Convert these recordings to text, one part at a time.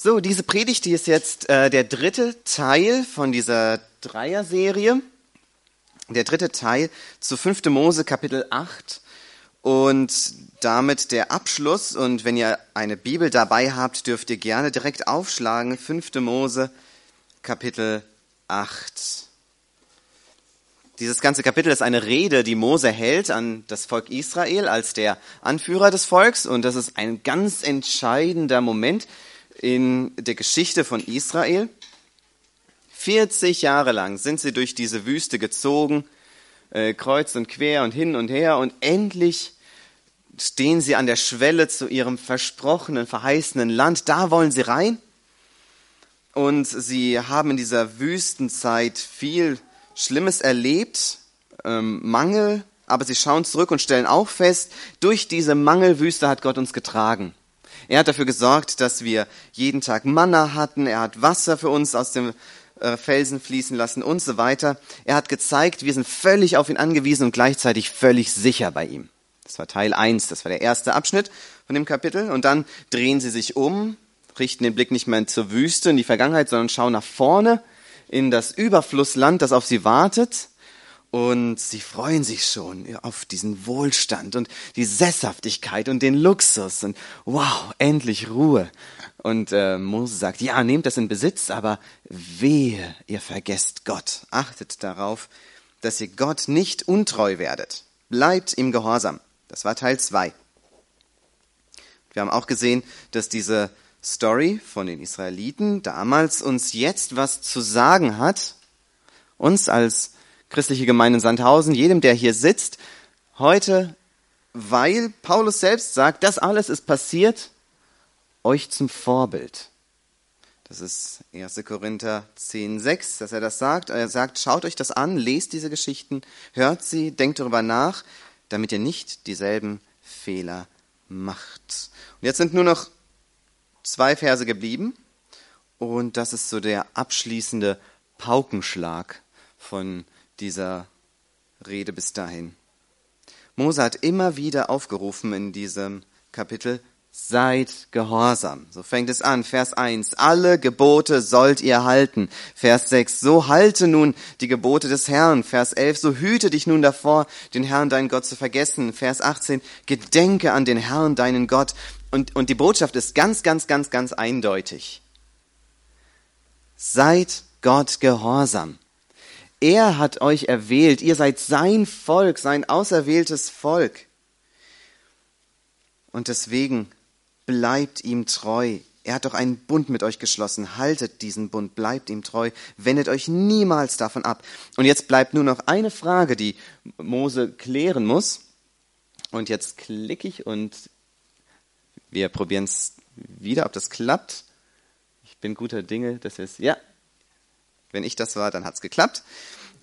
So, diese Predigt, die ist jetzt äh, der dritte Teil von dieser Dreier-Serie. Der dritte Teil zu 5. Mose Kapitel 8 und damit der Abschluss. Und wenn ihr eine Bibel dabei habt, dürft ihr gerne direkt aufschlagen. 5. Mose Kapitel 8. Dieses ganze Kapitel ist eine Rede, die Mose hält an das Volk Israel als der Anführer des Volks. Und das ist ein ganz entscheidender Moment in der Geschichte von Israel. 40 Jahre lang sind sie durch diese Wüste gezogen, äh, kreuz und quer und hin und her und endlich stehen sie an der Schwelle zu ihrem versprochenen, verheißenen Land. Da wollen sie rein. Und sie haben in dieser Wüstenzeit viel Schlimmes erlebt, ähm, Mangel, aber sie schauen zurück und stellen auch fest, durch diese Mangelwüste hat Gott uns getragen. Er hat dafür gesorgt, dass wir jeden Tag Manna hatten. Er hat Wasser für uns aus dem äh, Felsen fließen lassen und so weiter. Er hat gezeigt, wir sind völlig auf ihn angewiesen und gleichzeitig völlig sicher bei ihm. Das war Teil 1, das war der erste Abschnitt von dem Kapitel. Und dann drehen sie sich um, richten den Blick nicht mehr zur Wüste, in die Vergangenheit, sondern schauen nach vorne in das Überflussland, das auf sie wartet. Und sie freuen sich schon auf diesen Wohlstand und die Sesshaftigkeit und den Luxus und wow, endlich Ruhe. Und äh, Mose sagt, ja, nehmt das in Besitz, aber wehe, ihr vergesst Gott. Achtet darauf, dass ihr Gott nicht untreu werdet. Bleibt ihm gehorsam. Das war Teil zwei. Wir haben auch gesehen, dass diese Story von den Israeliten damals uns jetzt was zu sagen hat. Uns als christliche Gemeinde in Sandhausen, jedem, der hier sitzt, heute, weil Paulus selbst sagt, das alles ist passiert, euch zum Vorbild. Das ist 1. Korinther 10, 6, dass er das sagt. Er sagt, schaut euch das an, lest diese Geschichten, hört sie, denkt darüber nach, damit ihr nicht dieselben Fehler macht. Und jetzt sind nur noch zwei Verse geblieben und das ist so der abschließende Paukenschlag von dieser Rede bis dahin. Mose hat immer wieder aufgerufen in diesem Kapitel, seid gehorsam. So fängt es an. Vers 1. Alle Gebote sollt ihr halten. Vers 6. So halte nun die Gebote des Herrn. Vers 11. So hüte dich nun davor, den Herrn deinen Gott zu vergessen. Vers 18. Gedenke an den Herrn deinen Gott. Und, und die Botschaft ist ganz, ganz, ganz, ganz eindeutig. Seid Gott gehorsam. Er hat euch erwählt. Ihr seid sein Volk, sein auserwähltes Volk. Und deswegen bleibt ihm treu. Er hat doch einen Bund mit euch geschlossen. Haltet diesen Bund, bleibt ihm treu, wendet euch niemals davon ab. Und jetzt bleibt nur noch eine Frage, die Mose klären muss. Und jetzt klicke ich und wir probieren es wieder, ob das klappt. Ich bin guter Dinge, dass es, ja, wenn ich das war, dann hat es geklappt.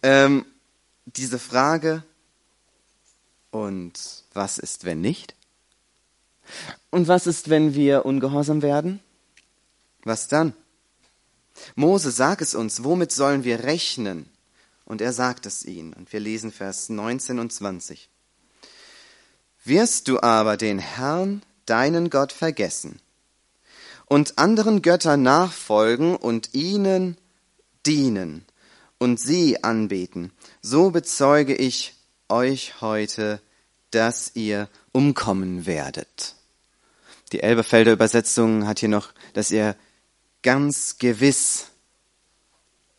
Ähm, diese Frage, und was ist, wenn nicht? Und was ist, wenn wir ungehorsam werden? Was dann? Mose, sag es uns, womit sollen wir rechnen? Und er sagt es ihnen. Und wir lesen Vers 19 und 20. Wirst du aber den Herrn, deinen Gott, vergessen und anderen Göttern nachfolgen und ihnen dienen und sie anbeten, so bezeuge ich euch heute, dass ihr umkommen werdet. Die Elberfelder Übersetzung hat hier noch, dass ihr ganz gewiss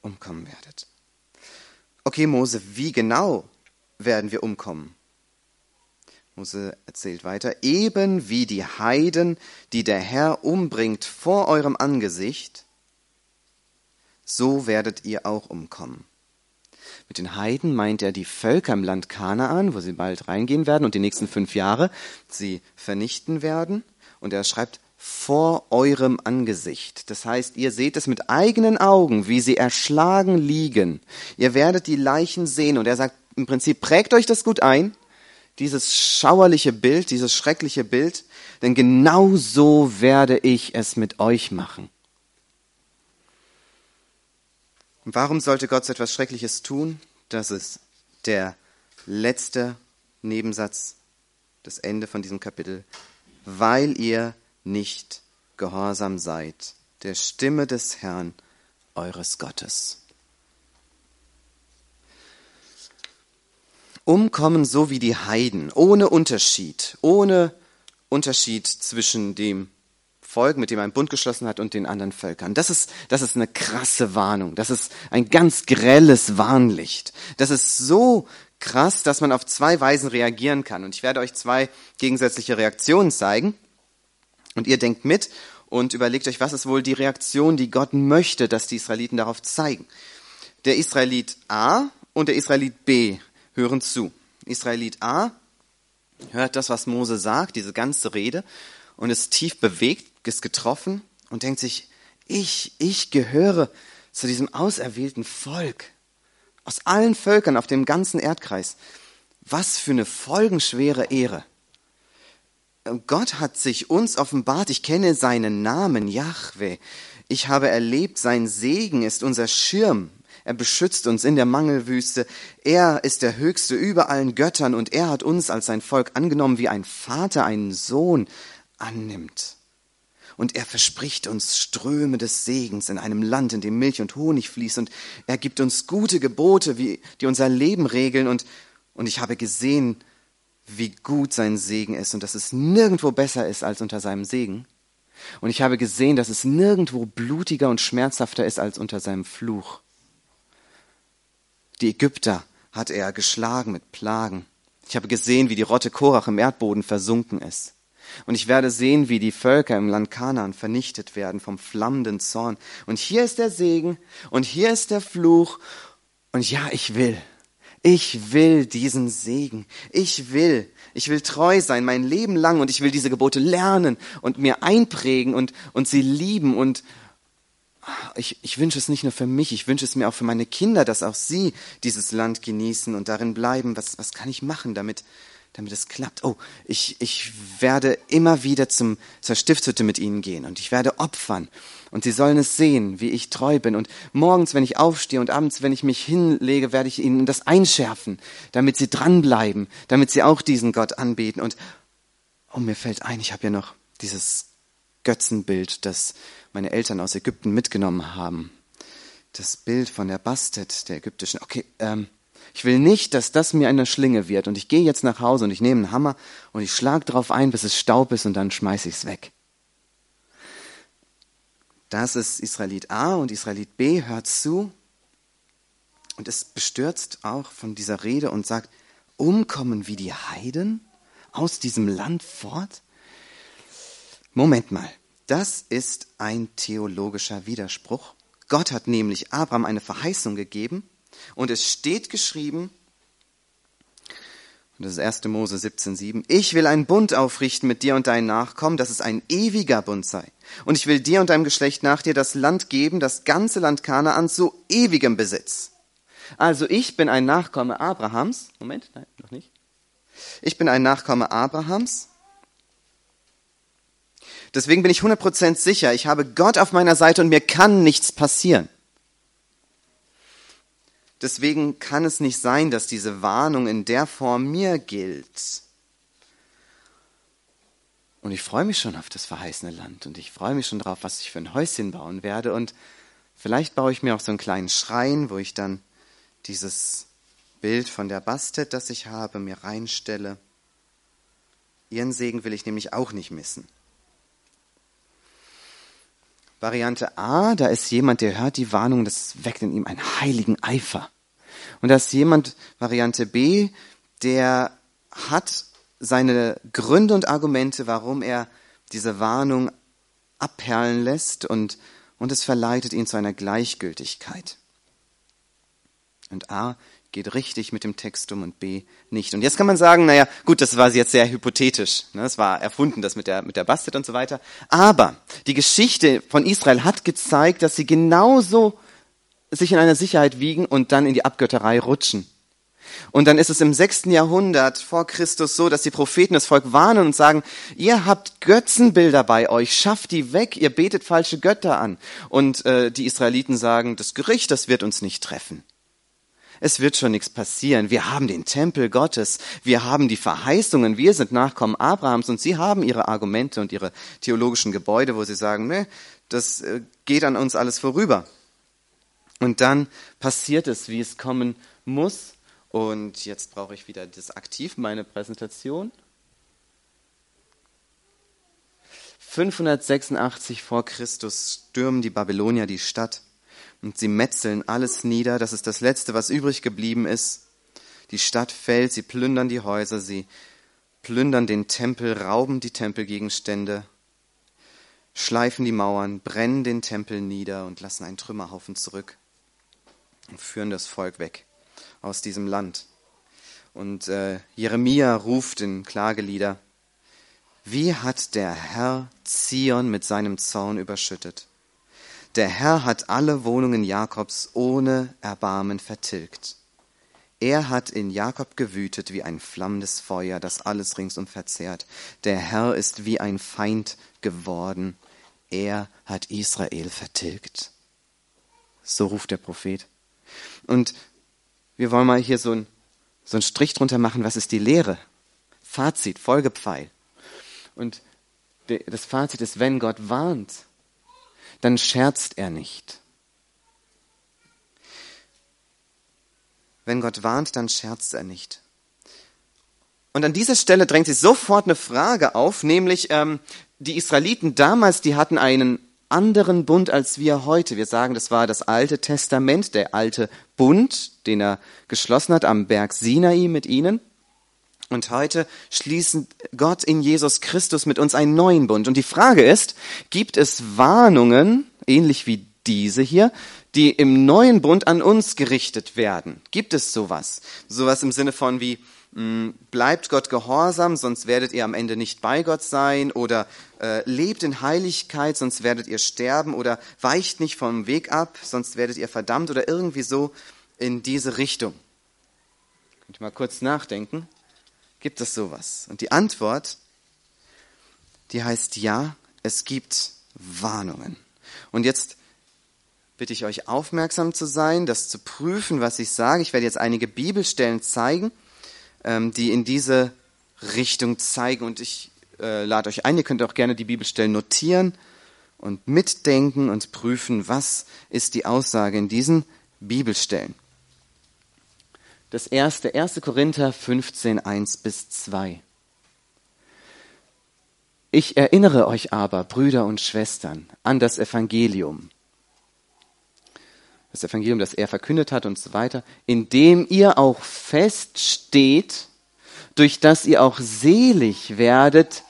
umkommen werdet. Okay, Mose, wie genau werden wir umkommen? Mose erzählt weiter, eben wie die Heiden, die der Herr umbringt vor eurem Angesicht, so werdet ihr auch umkommen. Mit den Heiden meint er die Völker im Land Kanaan, wo sie bald reingehen werden und die nächsten fünf Jahre sie vernichten werden. Und er schreibt, vor eurem Angesicht. Das heißt, ihr seht es mit eigenen Augen, wie sie erschlagen liegen. Ihr werdet die Leichen sehen. Und er sagt im Prinzip, prägt euch das gut ein, dieses schauerliche Bild, dieses schreckliche Bild, denn genau so werde ich es mit euch machen. Und warum sollte Gott so etwas Schreckliches tun? Das ist der letzte Nebensatz, das Ende von diesem Kapitel. Weil ihr nicht gehorsam seid der Stimme des Herrn, eures Gottes. Umkommen so wie die Heiden, ohne Unterschied, ohne Unterschied zwischen dem Volk, mit dem er einen Bund geschlossen hat, und den anderen Völkern. Das ist, das ist eine krasse Warnung. Das ist ein ganz grelles Warnlicht. Das ist so krass, dass man auf zwei Weisen reagieren kann. Und ich werde euch zwei gegensätzliche Reaktionen zeigen. Und ihr denkt mit und überlegt euch, was ist wohl die Reaktion, die Gott möchte, dass die Israeliten darauf zeigen. Der Israelit A und der Israelit B hören zu. Israelit A hört das, was Mose sagt, diese ganze Rede, und ist tief bewegt, ist getroffen und denkt sich, ich, ich gehöre zu diesem auserwählten Volk. Aus allen Völkern auf dem ganzen Erdkreis. Was für eine folgenschwere Ehre. Gott hat sich uns offenbart. Ich kenne seinen Namen, Yahweh. Ich habe erlebt, sein Segen ist unser Schirm. Er beschützt uns in der Mangelwüste. Er ist der Höchste über allen Göttern und er hat uns als sein Volk angenommen, wie ein Vater einen Sohn annimmt. Und er verspricht uns Ströme des Segens in einem Land, in dem Milch und Honig fließt. Und er gibt uns gute Gebote, wie, die unser Leben regeln. Und, und ich habe gesehen, wie gut sein Segen ist und dass es nirgendwo besser ist als unter seinem Segen. Und ich habe gesehen, dass es nirgendwo blutiger und schmerzhafter ist als unter seinem Fluch. Die Ägypter hat er geschlagen mit Plagen. Ich habe gesehen, wie die Rotte Korach im Erdboden versunken ist. Und ich werde sehen, wie die Völker im Land Kanaan vernichtet werden vom flammenden Zorn. Und hier ist der Segen und hier ist der Fluch. Und ja, ich will. Ich will diesen Segen. Ich will. Ich will treu sein mein Leben lang und ich will diese Gebote lernen und mir einprägen und, und sie lieben und ich, ich wünsche es nicht nur für mich, ich wünsche es mir auch für meine Kinder, dass auch sie dieses Land genießen und darin bleiben. Was, was kann ich machen, damit, damit es klappt. Oh, ich, ich werde immer wieder zum, zur Stiftshütte mit ihnen gehen und ich werde opfern. Und sie sollen es sehen, wie ich treu bin. Und morgens, wenn ich aufstehe und abends, wenn ich mich hinlege, werde ich ihnen das einschärfen, damit sie dranbleiben, damit sie auch diesen Gott anbeten. Und oh, mir fällt ein, ich habe ja noch dieses Götzenbild, das meine Eltern aus Ägypten mitgenommen haben. Das Bild von der Bastet, der ägyptischen. Okay, ähm, ich will nicht, dass das mir eine Schlinge wird. Und ich gehe jetzt nach Hause und ich nehme einen Hammer und ich schlage drauf ein, bis es Staub ist und dann schmeiße ich es weg. Das ist Israelit A und Israelit B hört zu und ist bestürzt auch von dieser Rede und sagt, umkommen wie die Heiden aus diesem Land fort? Moment mal, das ist ein theologischer Widerspruch. Gott hat nämlich Abraham eine Verheißung gegeben und es steht geschrieben, und das ist 1. Mose 17,7, ich will einen Bund aufrichten mit dir und deinen Nachkommen, dass es ein ewiger Bund sei. Und ich will dir und deinem Geschlecht nach dir das Land geben, das ganze Land Kanaan zu ewigem Besitz. Also ich bin ein Nachkomme Abrahams. Moment, nein, noch nicht. Ich bin ein Nachkomme Abrahams. Deswegen bin ich 100% sicher, ich habe Gott auf meiner Seite und mir kann nichts passieren. Deswegen kann es nicht sein, dass diese Warnung in der Form mir gilt. Und ich freue mich schon auf das verheißene Land und ich freue mich schon darauf, was ich für ein Häuschen bauen werde. Und vielleicht baue ich mir auch so einen kleinen Schrein, wo ich dann dieses Bild von der Bastet, das ich habe, mir reinstelle. Ihren Segen will ich nämlich auch nicht missen. Variante A, da ist jemand, der hört die Warnung, das weckt in ihm einen heiligen Eifer. Und da ist jemand, Variante B, der hat seine Gründe und Argumente, warum er diese Warnung abperlen lässt und, und es verleitet ihn zu einer Gleichgültigkeit. Und A geht richtig mit dem Text um und B nicht. Und jetzt kann man sagen, naja, gut, das war jetzt sehr hypothetisch. Ne? Das war erfunden, das mit der, mit der Bastet und so weiter. Aber die Geschichte von Israel hat gezeigt, dass sie genauso sich in einer Sicherheit wiegen und dann in die Abgötterei rutschen. Und dann ist es im sechsten Jahrhundert vor Christus so, dass die Propheten das Volk warnen und sagen, ihr habt Götzenbilder bei euch, schafft die weg, ihr betet falsche Götter an. Und äh, die Israeliten sagen, das Gericht, das wird uns nicht treffen. Es wird schon nichts passieren. Wir haben den Tempel Gottes. Wir haben die Verheißungen. Wir sind Nachkommen Abrahams und sie haben ihre Argumente und ihre theologischen Gebäude, wo sie sagen, nee, das äh, geht an uns alles vorüber. Und dann passiert es, wie es kommen muss. Und jetzt brauche ich wieder das Aktiv, meine Präsentation. 586 vor Christus stürmen die Babylonier die Stadt und sie metzeln alles nieder. Das ist das Letzte, was übrig geblieben ist. Die Stadt fällt, sie plündern die Häuser, sie plündern den Tempel, rauben die Tempelgegenstände, schleifen die Mauern, brennen den Tempel nieder und lassen einen Trümmerhaufen zurück und führen das Volk weg aus diesem Land. Und äh, Jeremia ruft in Klagelieder, wie hat der Herr Zion mit seinem Zorn überschüttet? Der Herr hat alle Wohnungen Jakobs ohne Erbarmen vertilgt. Er hat in Jakob gewütet wie ein flammendes Feuer, das alles ringsum verzehrt. Der Herr ist wie ein Feind geworden. Er hat Israel vertilgt. So ruft der Prophet. Und wir wollen mal hier so, ein, so einen Strich drunter machen, was ist die Lehre? Fazit, Folgepfeil. Und das Fazit ist, wenn Gott warnt, dann scherzt er nicht. Wenn Gott warnt, dann scherzt er nicht. Und an dieser Stelle drängt sich sofort eine Frage auf, nämlich ähm, die Israeliten damals, die hatten einen anderen Bund als wir heute. Wir sagen, das war das Alte Testament, der alte Bund, den er geschlossen hat am Berg Sinai mit ihnen. Und heute schließen Gott in Jesus Christus mit uns einen neuen Bund. Und die Frage ist, gibt es Warnungen, ähnlich wie diese hier, die im neuen Bund an uns gerichtet werden? Gibt es sowas? Sowas im Sinne von wie, hm, bleibt Gott gehorsam, sonst werdet ihr am Ende nicht bei Gott sein oder äh, lebt in Heiligkeit, sonst werdet ihr sterben oder weicht nicht vom Weg ab, sonst werdet ihr verdammt oder irgendwie so in diese Richtung. Könnt ihr mal kurz nachdenken. Gibt es sowas? Und die Antwort, die heißt ja, es gibt Warnungen. Und jetzt bitte ich euch aufmerksam zu sein, das zu prüfen, was ich sage. Ich werde jetzt einige Bibelstellen zeigen ähm, die in diese Richtung zeigen. Und ich äh, lade euch ein, ihr könnt auch gerne die Bibelstellen notieren und mitdenken und prüfen, was ist die Aussage in diesen Bibelstellen. Das erste, 1. Korinther 15, 1 bis 2. Ich erinnere euch aber, Brüder und Schwestern, an das Evangelium, das Evangelium, das er verkündet hat und so weiter, indem ihr auch feststeht, durch das ihr auch selig werdet,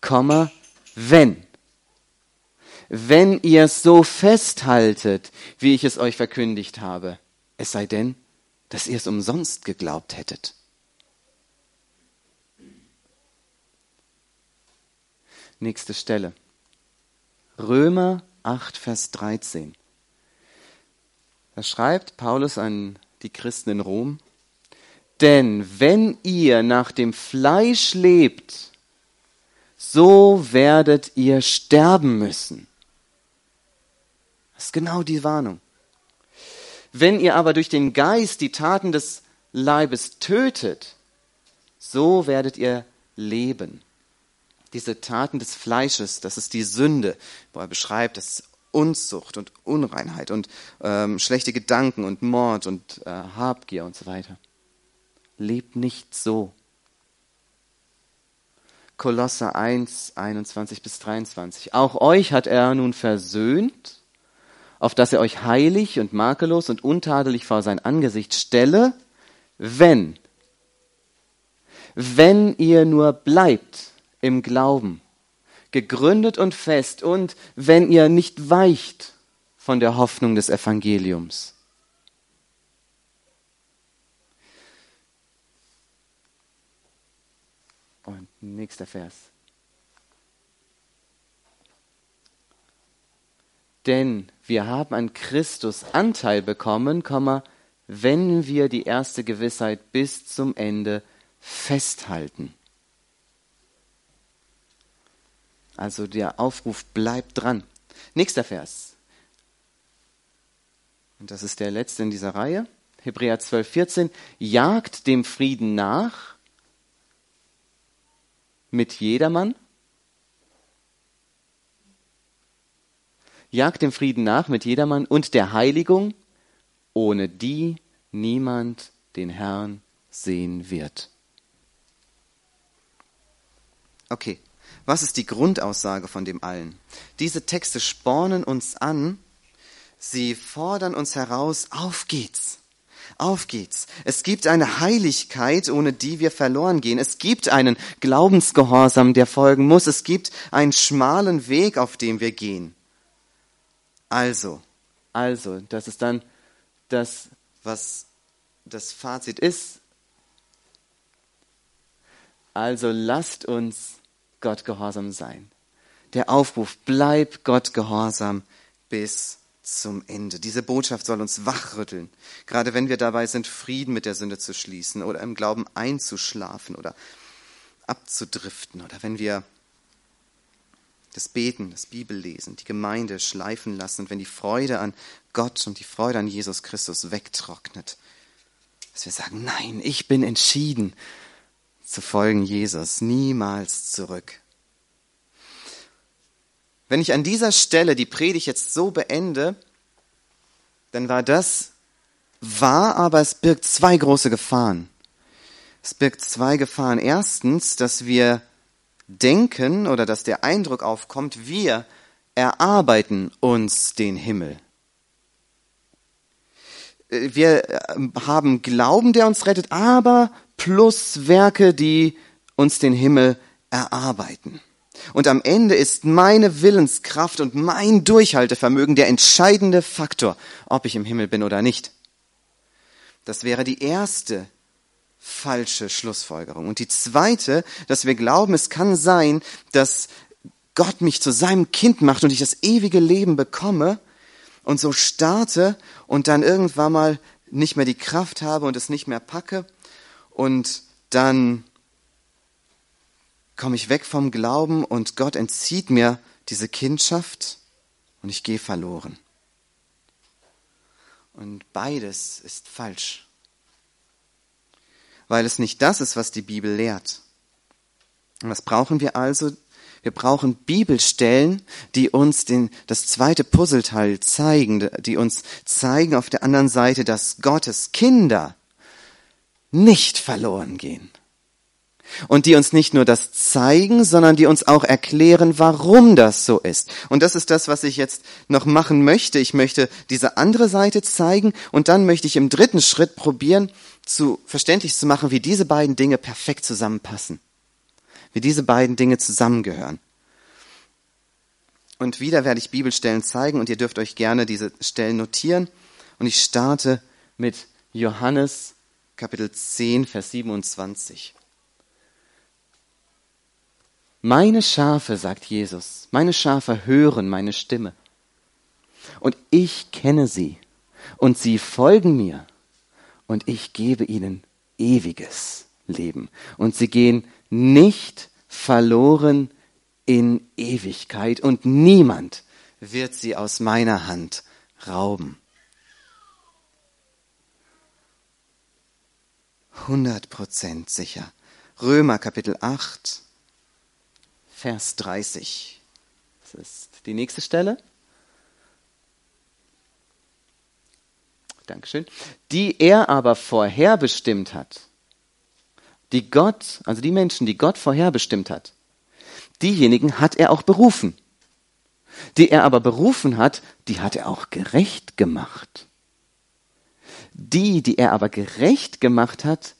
Komma, wenn. Wenn ihr so festhaltet, wie ich es euch verkündigt habe, es sei denn, dass ihr es umsonst geglaubt hättet. Nächste Stelle. Römer 8, Vers 13. Da schreibt Paulus an die Christen in Rom, denn wenn ihr nach dem Fleisch lebt, so werdet ihr sterben müssen. Das ist genau die Warnung. Wenn ihr aber durch den Geist die Taten des Leibes tötet, so werdet ihr leben. Diese Taten des Fleisches, das ist die Sünde, wo er beschreibt, das Unzucht und Unreinheit und ähm, schlechte Gedanken und Mord und äh, Habgier und so weiter. Lebt nicht so. Kolosser 1, 21 bis 23. Auch euch hat er nun versöhnt, auf dass er euch heilig und makellos und untadelig vor sein Angesicht stelle, wenn, wenn ihr nur bleibt im Glauben gegründet und fest und wenn ihr nicht weicht von der Hoffnung des Evangeliums. Und nächster Vers. Denn wir haben an Christus Anteil bekommen, wenn wir die erste Gewissheit bis zum Ende festhalten. Also der Aufruf bleibt dran. Nächster Vers. Und das ist der letzte in dieser Reihe. Hebräer 12, 14, jagt dem Frieden nach mit jedermann. Jagt dem Frieden nach mit jedermann und der Heiligung, ohne die niemand den Herrn sehen wird. Okay, was ist die Grundaussage von dem allen? Diese Texte spornen uns an, sie fordern uns heraus, auf geht's. Auf geht's. Es gibt eine Heiligkeit, ohne die wir verloren gehen. Es gibt einen Glaubensgehorsam, der folgen muss. Es gibt einen schmalen Weg, auf dem wir gehen. Also, also, das ist dann das, was das Fazit ist. Also lasst uns Gott gehorsam sein. Der Aufruf, bleib Gott gehorsam bis zum Ende. Diese Botschaft soll uns wachrütteln, gerade wenn wir dabei sind, Frieden mit der Sünde zu schließen oder im Glauben einzuschlafen oder abzudriften oder wenn wir das Beten, das Bibellesen, die Gemeinde schleifen lassen wenn die Freude an Gott und die Freude an Jesus Christus wegtrocknet, dass wir sagen, nein, ich bin entschieden zu folgen Jesus, niemals zurück. Wenn ich an dieser Stelle die Predigt jetzt so beende, dann war das wahr, aber es birgt zwei große Gefahren. Es birgt zwei Gefahren. Erstens, dass wir denken oder dass der Eindruck aufkommt, wir erarbeiten uns den Himmel. Wir haben Glauben, der uns rettet, aber plus Werke, die uns den Himmel erarbeiten. Und am Ende ist meine Willenskraft und mein Durchhaltevermögen der entscheidende Faktor, ob ich im Himmel bin oder nicht. Das wäre die erste falsche Schlussfolgerung. Und die zweite, dass wir glauben, es kann sein, dass Gott mich zu seinem Kind macht und ich das ewige Leben bekomme und so starte und dann irgendwann mal nicht mehr die Kraft habe und es nicht mehr packe und dann komme ich weg vom Glauben und Gott entzieht mir diese Kindschaft und ich gehe verloren. Und beides ist falsch, weil es nicht das ist, was die Bibel lehrt. Und was brauchen wir also? Wir brauchen Bibelstellen, die uns den, das zweite Puzzleteil zeigen, die uns zeigen auf der anderen Seite, dass Gottes Kinder nicht verloren gehen und die uns nicht nur das zeigen, sondern die uns auch erklären, warum das so ist. Und das ist das, was ich jetzt noch machen möchte. Ich möchte diese andere Seite zeigen und dann möchte ich im dritten Schritt probieren, zu verständlich zu machen, wie diese beiden Dinge perfekt zusammenpassen. Wie diese beiden Dinge zusammengehören. Und wieder werde ich Bibelstellen zeigen und ihr dürft euch gerne diese Stellen notieren. Und ich starte mit Johannes Kapitel 10, Vers 27. Meine Schafe, sagt Jesus, meine Schafe hören meine Stimme. Und ich kenne sie. Und sie folgen mir. Und ich gebe ihnen ewiges Leben. Und sie gehen nicht verloren in Ewigkeit. Und niemand wird sie aus meiner Hand rauben. 100% sicher. Römer Kapitel 8, Vers 30. Das ist die nächste Stelle. Dankeschön. Die er aber vorherbestimmt hat. Die Gott, also die Menschen, die Gott vorherbestimmt hat. Diejenigen hat er auch berufen. Die er aber berufen hat, die hat er auch gerecht gemacht. Die, die er aber gerecht gemacht hat,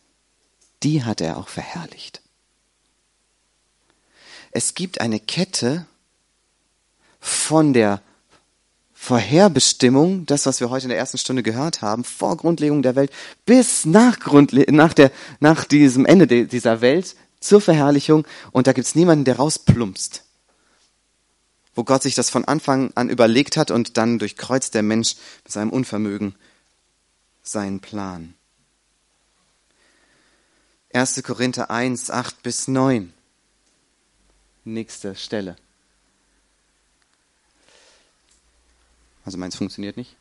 die hat er auch verherrlicht. Es gibt eine Kette von der Vorherbestimmung, das, was wir heute in der ersten Stunde gehört haben, vor Grundlegung der Welt, bis nach, Grundle nach, der, nach diesem Ende dieser Welt zur Verherrlichung. Und da gibt es niemanden, der rausplumpst. Wo Gott sich das von Anfang an überlegt hat und dann durchkreuzt der Mensch mit seinem Unvermögen seinen Plan. 1. Korinther 1, 8 bis 9 nächste Stelle. Also meins funktioniert nicht.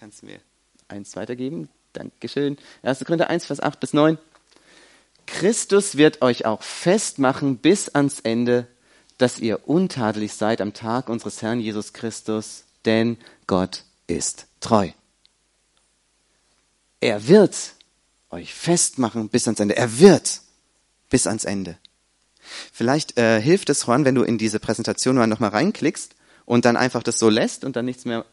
Kannst du mir eins weitergeben? Dankeschön. 1. Korinther 1, Vers 8 bis 9. Christus wird euch auch festmachen bis ans Ende, dass ihr untadelig seid am Tag unseres Herrn Jesus Christus, denn Gott ist treu. Er wird euch festmachen bis ans Ende. Er wird bis ans Ende. Vielleicht äh, hilft es, Juan, wenn du in diese Präsentation mal nochmal reinklickst und dann einfach das so lässt und dann nichts mehr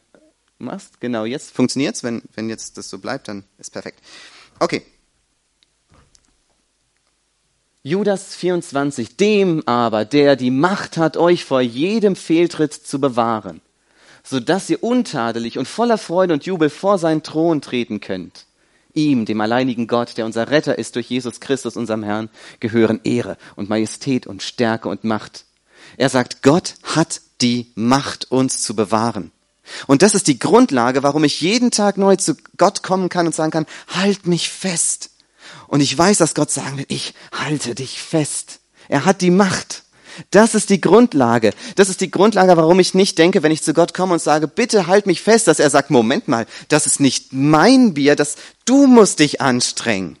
machst. Genau, jetzt funktioniert's. Wenn, wenn jetzt das so bleibt, dann ist perfekt. Okay. Judas 24, dem aber, der die Macht hat, euch vor jedem Fehltritt zu bewahren, so dass ihr untadelig und voller Freude und Jubel vor seinen Thron treten könnt. Ihm, dem alleinigen Gott, der unser Retter ist durch Jesus Christus, unserem Herrn, gehören Ehre und Majestät und Stärke und Macht. Er sagt, Gott hat die Macht, uns zu bewahren. Und das ist die Grundlage, warum ich jeden Tag neu zu Gott kommen kann und sagen kann, halt mich fest. Und ich weiß, dass Gott sagen will, ich halte dich fest. Er hat die Macht. Das ist die Grundlage. Das ist die Grundlage, warum ich nicht denke, wenn ich zu Gott komme und sage, bitte halt mich fest, dass er sagt, Moment mal, das ist nicht mein Bier, das du musst dich anstrengen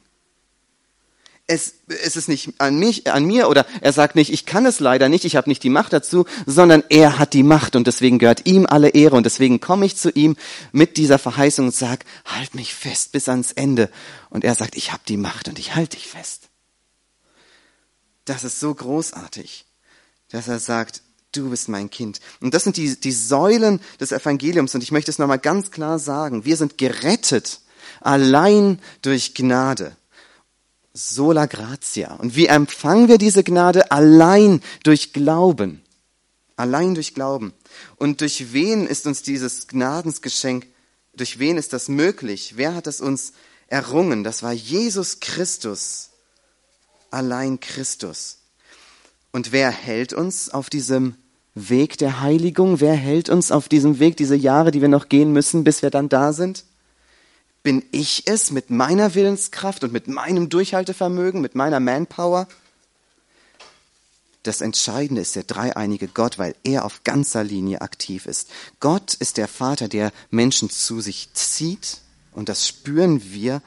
es, es ist nicht an mich, an mir oder er sagt nicht, ich kann es leider nicht, ich habe nicht die Macht dazu, sondern er hat die Macht und deswegen gehört ihm alle Ehre und deswegen komme ich zu ihm mit dieser Verheißung und sag, halt mich fest bis ans Ende und er sagt, ich habe die Macht und ich halte dich fest. Das ist so großartig, dass er sagt, du bist mein Kind. Und das sind die, die Säulen des Evangeliums und ich möchte es nochmal ganz klar sagen, wir sind gerettet allein durch Gnade sola gratia. Und wie empfangen wir diese Gnade? Allein durch Glauben. Allein durch Glauben. Und durch wen ist uns dieses Gnadensgeschenk, durch wen ist das möglich? Wer hat es uns errungen? Das war Jesus Christus. Allein Christus. Und wer hält uns auf diesem Weg der Heiligung? Wer hält uns auf diesem Weg, diese Jahre, die wir noch gehen müssen, bis wir dann da sind? Bin ich es mit meiner Willenskraft und mit meinem Durchhaltevermögen, mit meiner Manpower? Das Entscheidende ist der dreieinige Gott, weil er auf ganzer Linie aktiv ist. Gott ist der Vater, der Menschen zu sich zieht und das spüren wir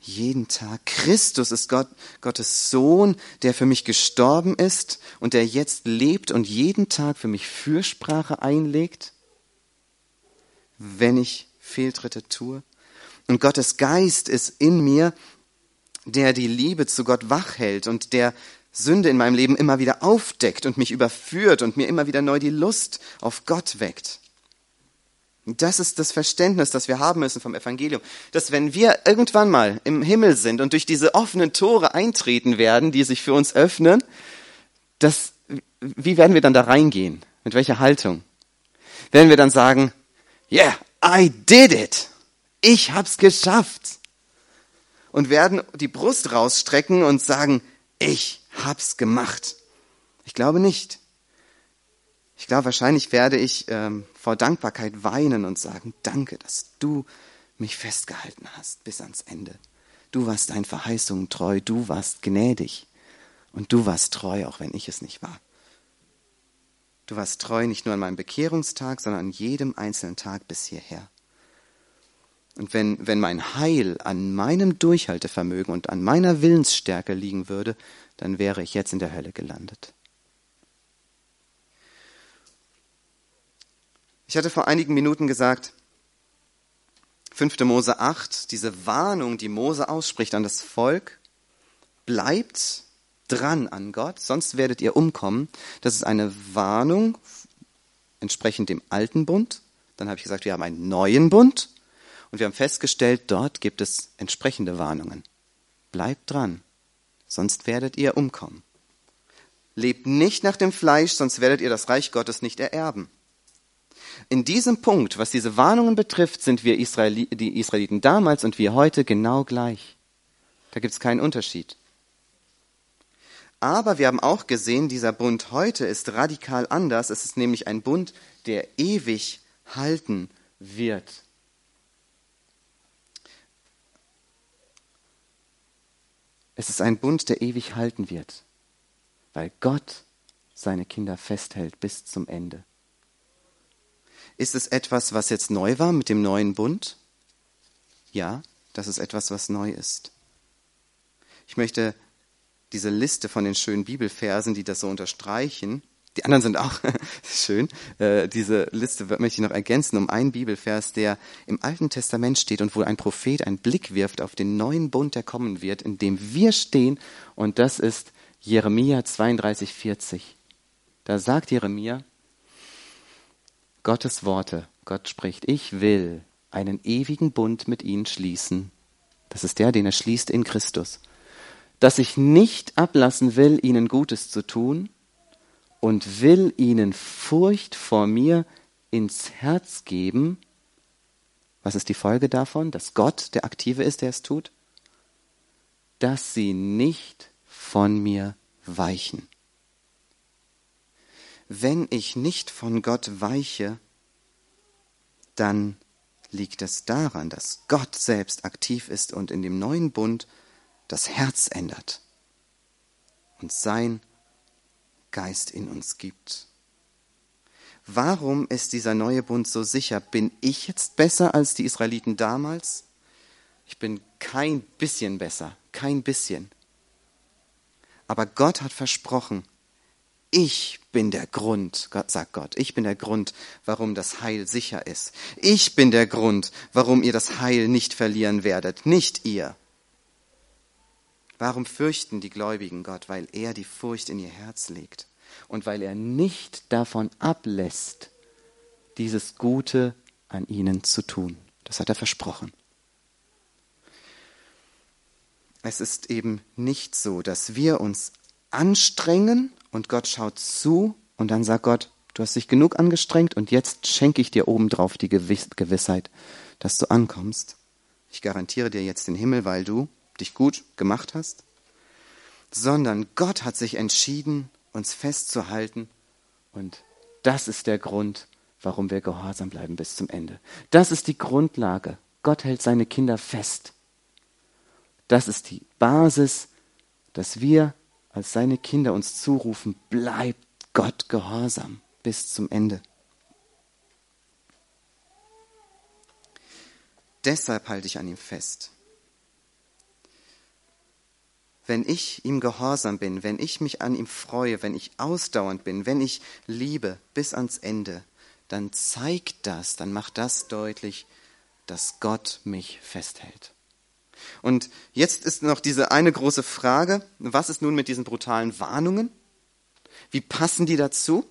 jeden Tag. Christus ist Gott, Gottes Sohn, der für mich gestorben ist und der jetzt lebt und jeden Tag für mich Fürsprache einlegt, wenn ich Fehltritte tue. Und Gottes Geist ist in mir, der die Liebe zu Gott wach hält und der Sünde in meinem Leben immer wieder aufdeckt und mich überführt und mir immer wieder neu die Lust auf Gott weckt. Das ist das Verständnis, das wir haben müssen vom Evangelium, dass wenn wir irgendwann mal im Himmel sind und durch diese offenen Tore eintreten werden, die sich für uns öffnen, das, wie werden wir dann da reingehen? Mit welcher Haltung? Werden wir dann sagen, yeah, I did it ich hab's geschafft. Und werden die Brust rausstrecken und sagen, ich hab's gemacht. Ich glaube nicht. Ich glaube, wahrscheinlich werde ich ähm, vor Dankbarkeit weinen und sagen, danke, dass du mich festgehalten hast bis ans Ende. Du warst deinen Verheißungen treu, du warst gnädig und du warst treu, auch wenn ich es nicht war. Du warst treu nicht nur an meinem Bekehrungstag, sondern an jedem einzelnen Tag bis hierher. Und wenn, wenn mein Heil an meinem Durchhaltevermögen und an meiner Willensstärke liegen würde, dann wäre ich jetzt in der Hölle gelandet. Ich hatte vor einigen Minuten gesagt, 5. Mose 8, diese Warnung, die Mose ausspricht an das Volk, bleibt dran an Gott, sonst werdet ihr umkommen. Das ist eine Warnung entsprechend dem alten Bund. Dann habe ich gesagt, wir haben einen neuen Bund und wir haben festgestellt, dort gibt es entsprechende Warnungen. Bleibt dran, sonst werdet ihr umkommen. Lebt nicht nach dem Fleisch, sonst werdet ihr das Reich Gottes nicht ererben. In diesem Punkt, was diese Warnungen betrifft, sind wir Israeli die Israeliten damals und wir heute genau gleich. Da gibt es keinen Unterschied. Aber wir haben auch gesehen, dieser Bund heute ist radikal anders. Es ist nämlich ein Bund, der ewig halten wird. Es ist ein Bund, der ewig halten wird, weil Gott seine Kinder festhält bis zum Ende. Ist es etwas, was jetzt neu war mit dem neuen Bund? Ja, das ist etwas, was neu ist. Ich möchte diese Liste von den schönen Bibelversen, die das so unterstreichen, die anderen sind auch schön. Äh, diese Liste möchte ich noch ergänzen um einen Bibelvers, der im Alten Testament steht und wo ein Prophet einen Blick wirft auf den neuen Bund, der kommen wird, in dem wir stehen. Und das ist Jeremia 32, 40. Da sagt Jeremia, Gottes Worte, Gott spricht, ich will einen ewigen Bund mit ihnen schließen. Das ist der, den er schließt in Christus. Dass ich nicht ablassen will, ihnen Gutes zu tun, und will ihnen Furcht vor mir ins Herz geben. Was ist die Folge davon? Dass Gott der Aktive ist, der es tut? Dass sie nicht von mir weichen. Wenn ich nicht von Gott weiche, dann liegt es daran, dass Gott selbst aktiv ist und in dem neuen Bund das Herz ändert und sein Geist in uns gibt. Warum ist dieser neue Bund so sicher? Bin ich jetzt besser als die Israeliten damals? Ich bin kein bisschen besser, kein bisschen. Aber Gott hat versprochen, ich bin der Grund, sagt Gott, ich bin der Grund, warum das Heil sicher ist. Ich bin der Grund, warum ihr das Heil nicht verlieren werdet, nicht ihr. Warum fürchten die Gläubigen Gott? Weil er die Furcht in ihr Herz legt und weil er nicht davon ablässt, dieses Gute an ihnen zu tun. Das hat er versprochen. Es ist eben nicht so, dass wir uns anstrengen und Gott schaut zu und dann sagt Gott, du hast dich genug angestrengt und jetzt schenke ich dir obendrauf die Gewissheit, dass du ankommst. Ich garantiere dir jetzt den Himmel, weil du dich gut gemacht hast, sondern Gott hat sich entschieden, uns festzuhalten und das ist der Grund, warum wir gehorsam bleiben bis zum Ende. Das ist die Grundlage. Gott hält seine Kinder fest. Das ist die Basis, dass wir als seine Kinder uns zurufen, bleibt Gott gehorsam bis zum Ende. Deshalb halte ich an ihm fest wenn ich ihm gehorsam bin, wenn ich mich an ihm freue, wenn ich ausdauernd bin, wenn ich liebe bis ans Ende, dann zeigt das, dann macht das deutlich, dass Gott mich festhält. Und jetzt ist noch diese eine große Frage, was ist nun mit diesen brutalen Warnungen? Wie passen die dazu?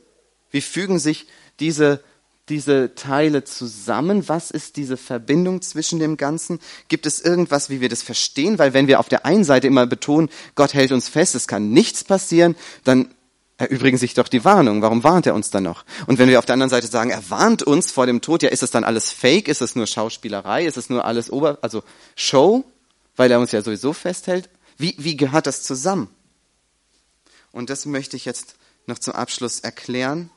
Wie fügen sich diese diese Teile zusammen? Was ist diese Verbindung zwischen dem Ganzen? Gibt es irgendwas, wie wir das verstehen? Weil wenn wir auf der einen Seite immer betonen, Gott hält uns fest, es kann nichts passieren, dann erübrigen sich doch die Warnungen. Warum warnt er uns dann noch? Und wenn wir auf der anderen Seite sagen, er warnt uns vor dem Tod, ja, ist es dann alles Fake? Ist es nur Schauspielerei? Ist es nur alles Ober, also Show? Weil er uns ja sowieso festhält? Wie, wie gehört das zusammen? Und das möchte ich jetzt noch zum Abschluss erklären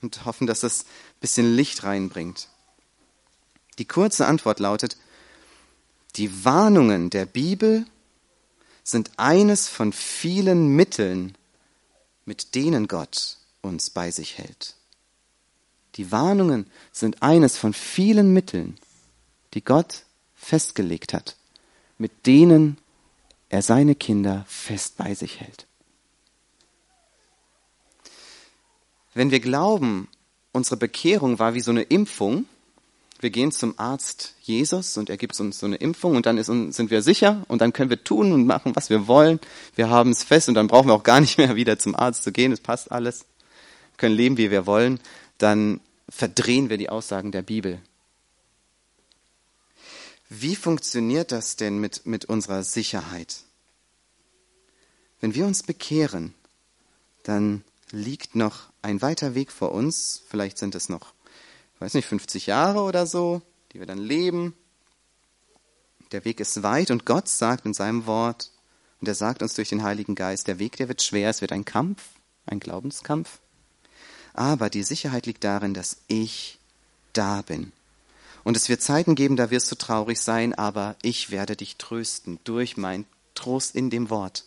und hoffen, dass das ein bisschen Licht reinbringt. Die kurze Antwort lautet, die Warnungen der Bibel sind eines von vielen Mitteln, mit denen Gott uns bei sich hält. Die Warnungen sind eines von vielen Mitteln, die Gott festgelegt hat, mit denen er seine Kinder fest bei sich hält. Wenn wir glauben, unsere Bekehrung war wie so eine Impfung, wir gehen zum Arzt Jesus und er gibt uns so eine Impfung und dann ist, sind wir sicher und dann können wir tun und machen, was wir wollen. Wir haben es fest und dann brauchen wir auch gar nicht mehr wieder zum Arzt zu gehen. Es passt alles. Wir können leben, wie wir wollen. Dann verdrehen wir die Aussagen der Bibel. Wie funktioniert das denn mit, mit unserer Sicherheit? Wenn wir uns bekehren, dann liegt noch ein weiter Weg vor uns. Vielleicht sind es noch, ich weiß nicht, 50 Jahre oder so, die wir dann leben. Der Weg ist weit und Gott sagt in seinem Wort, und er sagt uns durch den Heiligen Geist, der Weg, der wird schwer, es wird ein Kampf, ein Glaubenskampf. Aber die Sicherheit liegt darin, dass ich da bin. Und es wird Zeiten geben, da wirst du traurig sein, aber ich werde dich trösten durch mein Trost in dem Wort.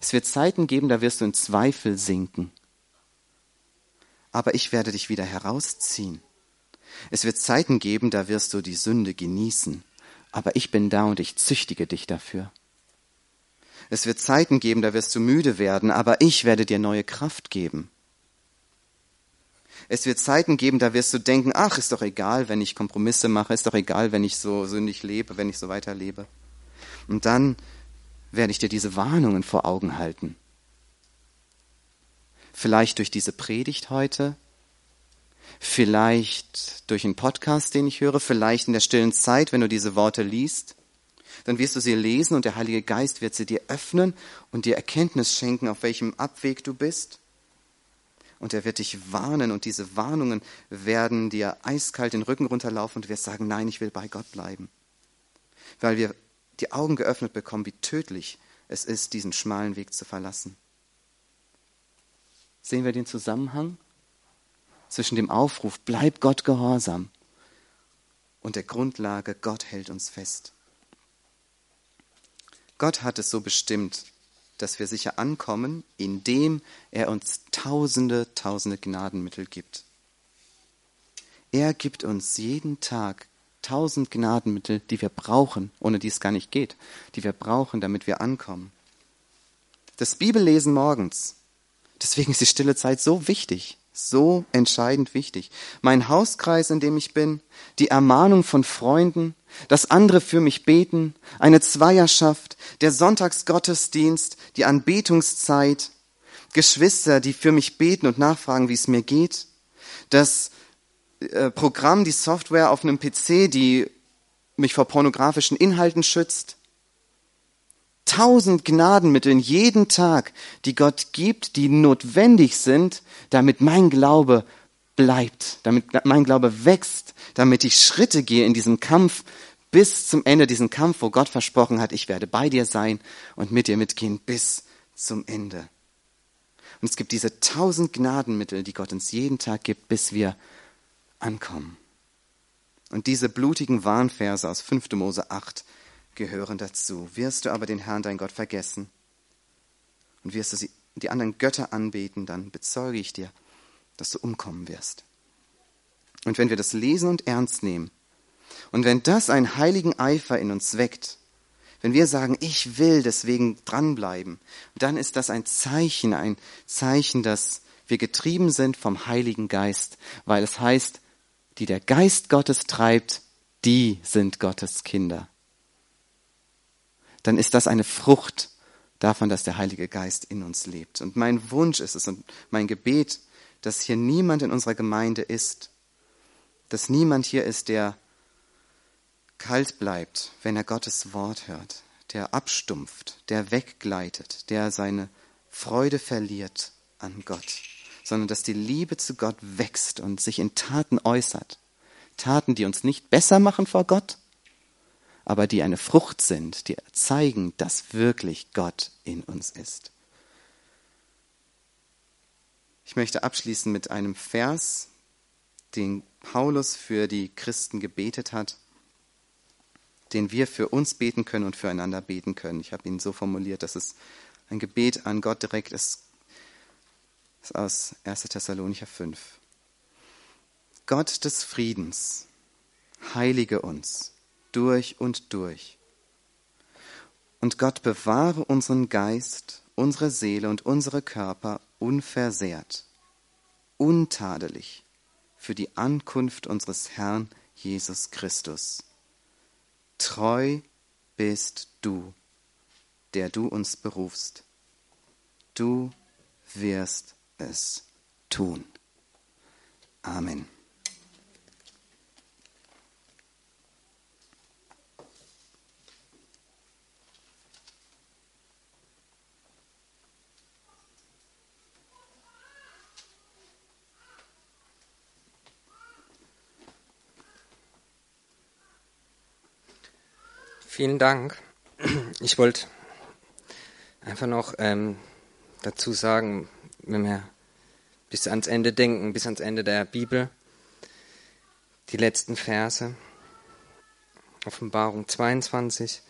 Es wird Zeiten geben, da wirst du in Zweifel sinken aber ich werde dich wieder herausziehen. Es wird Zeiten geben, da wirst du die Sünde genießen, aber ich bin da und ich züchtige dich dafür. Es wird Zeiten geben, da wirst du müde werden, aber ich werde dir neue Kraft geben. Es wird Zeiten geben, da wirst du denken, ach, ist doch egal, wenn ich Kompromisse mache, ist doch egal, wenn ich so sündig lebe, wenn ich so weiterlebe. Und dann werde ich dir diese Warnungen vor Augen halten. Vielleicht durch diese Predigt heute, vielleicht durch einen Podcast, den ich höre, vielleicht in der stillen Zeit, wenn du diese Worte liest. Dann wirst du sie lesen und der Heilige Geist wird sie dir öffnen und dir Erkenntnis schenken, auf welchem Abweg du bist und er wird dich warnen und diese Warnungen werden dir eiskalt den Rücken runterlaufen und du wirst sagen, nein, ich will bei Gott bleiben. Weil wir die Augen geöffnet bekommen, wie tödlich es ist, diesen schmalen Weg zu verlassen. Sehen wir den Zusammenhang zwischen dem Aufruf, bleib Gott gehorsam und der Grundlage, Gott hält uns fest. Gott hat es so bestimmt, dass wir sicher ankommen, indem er uns tausende, tausende Gnadenmittel gibt. Er gibt uns jeden Tag tausend Gnadenmittel, die wir brauchen, ohne die es gar nicht geht, die wir brauchen, damit wir ankommen. Das Bibellesen morgens, deswegen ist die stille Zeit so wichtig so entscheidend wichtig. Mein Hauskreis, in dem ich bin, die Ermahnung von Freunden, dass andere für mich beten, eine Zweierschaft, der Sonntagsgottesdienst, die Anbetungszeit, Geschwister, die für mich beten und nachfragen, wie es mir geht, das äh, Programm, die Software auf einem PC, die mich vor pornografischen Inhalten schützt, tausend Gnadenmitteln jeden Tag, die Gott gibt, die notwendig sind, damit mein Glaube bleibt, damit mein Glaube wächst, damit ich Schritte gehe in diesem Kampf bis zum Ende, diesen Kampf, wo Gott versprochen hat, ich werde bei dir sein und mit dir mitgehen bis zum Ende. Und es gibt diese tausend Gnadenmittel, die Gott uns jeden Tag gibt, bis wir ankommen. Und diese blutigen Warnverse aus 5. Mose 8, gehören dazu. Wirst du aber den Herrn, dein Gott, vergessen und wirst du die anderen Götter anbeten, dann bezeuge ich dir, dass du umkommen wirst. Und wenn wir das lesen und ernst nehmen, und wenn das einen heiligen Eifer in uns weckt, wenn wir sagen, ich will deswegen dranbleiben, dann ist das ein Zeichen, ein Zeichen, dass wir getrieben sind vom Heiligen Geist, weil es heißt, die der Geist Gottes treibt, die sind Gottes Kinder dann ist das eine Frucht davon, dass der Heilige Geist in uns lebt. Und mein Wunsch ist es und mein Gebet, dass hier niemand in unserer Gemeinde ist, dass niemand hier ist, der kalt bleibt, wenn er Gottes Wort hört, der abstumpft, der weggleitet, der seine Freude verliert an Gott, sondern dass die Liebe zu Gott wächst und sich in Taten äußert. Taten, die uns nicht besser machen vor Gott, aber die eine Frucht sind, die zeigen, dass wirklich Gott in uns ist. Ich möchte abschließen mit einem Vers, den Paulus für die Christen gebetet hat, den wir für uns beten können und füreinander beten können. Ich habe ihn so formuliert, dass es ein Gebet an Gott direkt ist. Ist aus 1. Thessalonicher 5. Gott des Friedens, heilige uns durch und durch. Und Gott bewahre unseren Geist, unsere Seele und unsere Körper unversehrt, untadelig für die Ankunft unseres Herrn Jesus Christus. Treu bist du, der du uns berufst. Du wirst es tun. Amen. Vielen Dank. Ich wollte einfach noch ähm, dazu sagen, wenn wir bis ans Ende denken, bis ans Ende der Bibel, die letzten Verse, Offenbarung 22,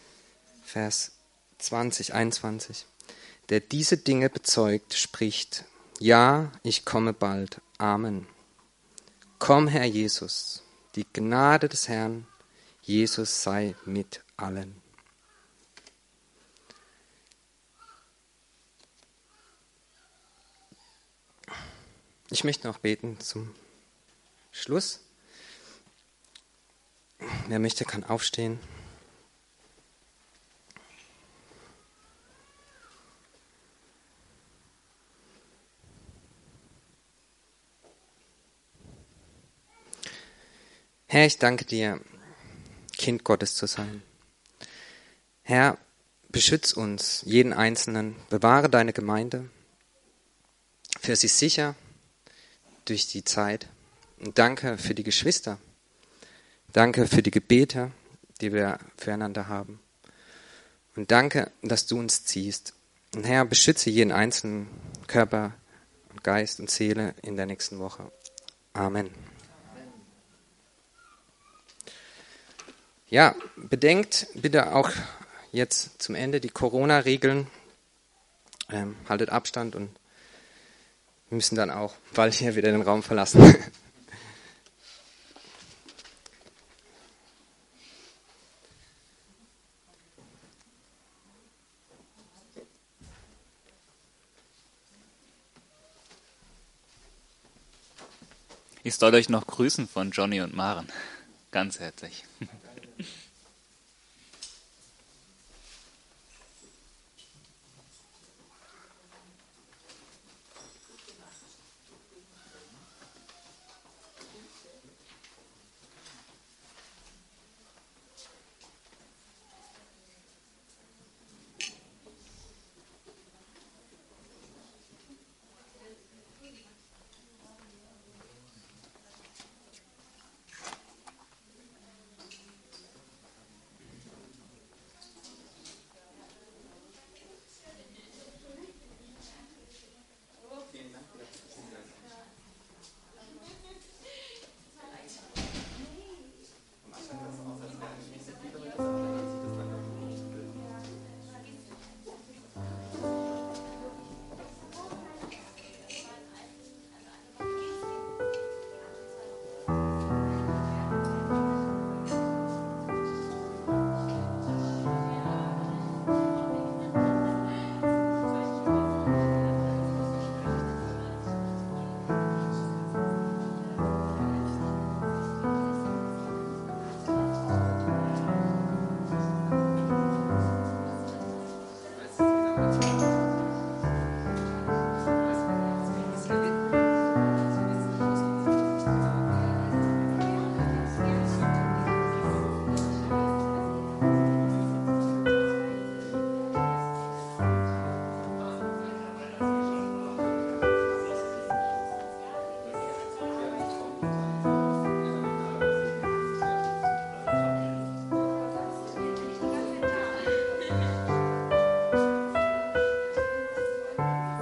Vers 20, 21. Der diese Dinge bezeugt, spricht, ja, ich komme bald. Amen. Komm, Herr Jesus, die Gnade des Herrn Jesus sei mit allen. Ich möchte noch beten zum Schluss. Wer möchte, kann aufstehen. Herr, ich danke dir, Kind Gottes zu sein. Herr, beschütz uns, jeden Einzelnen, bewahre deine Gemeinde, für sie sicher durch die Zeit. Und danke für die Geschwister. Danke für die Gebete, die wir füreinander haben. Und danke, dass du uns ziehst. Und Herr, beschütze jeden einzelnen Körper und Geist und Seele in der nächsten Woche. Amen. Ja, bedenkt bitte auch jetzt zum Ende die Corona-Regeln. Ähm, haltet Abstand und wir müssen dann auch bald hier wieder den Raum verlassen. Ich soll euch noch grüßen von Johnny und Maren. Ganz herzlich.